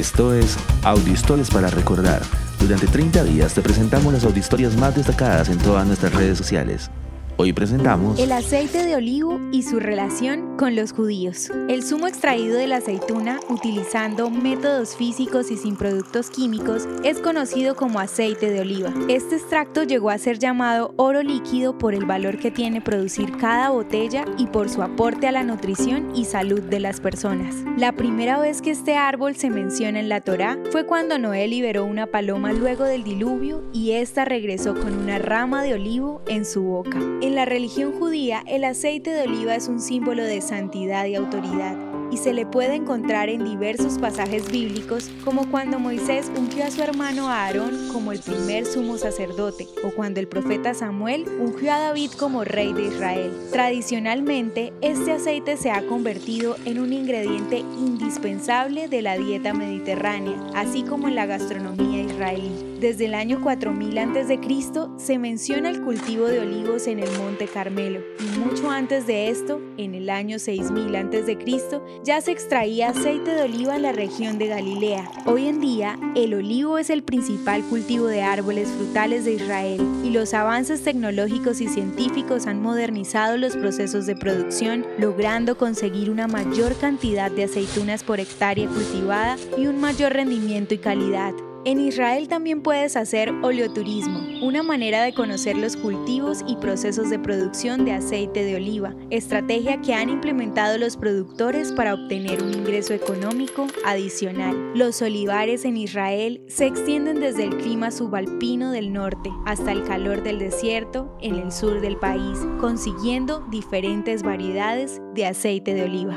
Esto es Audiohistorias para Recordar. Durante 30 días te presentamos las audiohistorias más destacadas en todas nuestras redes sociales. Hoy presentamos el aceite de olivo y su relación con los judíos. El zumo extraído de la aceituna utilizando métodos físicos y sin productos químicos es conocido como aceite de oliva. Este extracto llegó a ser llamado oro líquido por el valor que tiene producir cada botella y por su aporte a la nutrición y salud de las personas. La primera vez que este árbol se menciona en la Torá fue cuando Noé liberó una paloma luego del diluvio y ésta regresó con una rama de olivo en su boca. En la religión judía, el aceite de oliva es un símbolo de santidad y autoridad y se le puede encontrar en diversos pasajes bíblicos, como cuando Moisés ungió a su hermano Aarón como el primer sumo sacerdote, o cuando el profeta Samuel ungió a David como rey de Israel. Tradicionalmente, este aceite se ha convertido en un ingrediente indispensable de la dieta mediterránea, así como en la gastronomía israelí. Desde el año 4000 a.C. se menciona el cultivo de olivos en el Monte Carmelo, y mucho antes de esto, en el año 6000 a.C., ya se extraía aceite de oliva en la región de Galilea. Hoy en día, el olivo es el principal cultivo de árboles frutales de Israel y los avances tecnológicos y científicos han modernizado los procesos de producción, logrando conseguir una mayor cantidad de aceitunas por hectárea cultivada y un mayor rendimiento y calidad. En Israel también puedes hacer oleoturismo, una manera de conocer los cultivos y procesos de producción de aceite de oliva, estrategia que han implementado los productores para obtener un ingreso económico adicional. Los olivares en Israel se extienden desde el clima subalpino del norte hasta el calor del desierto en el sur del país, consiguiendo diferentes variedades de aceite de oliva.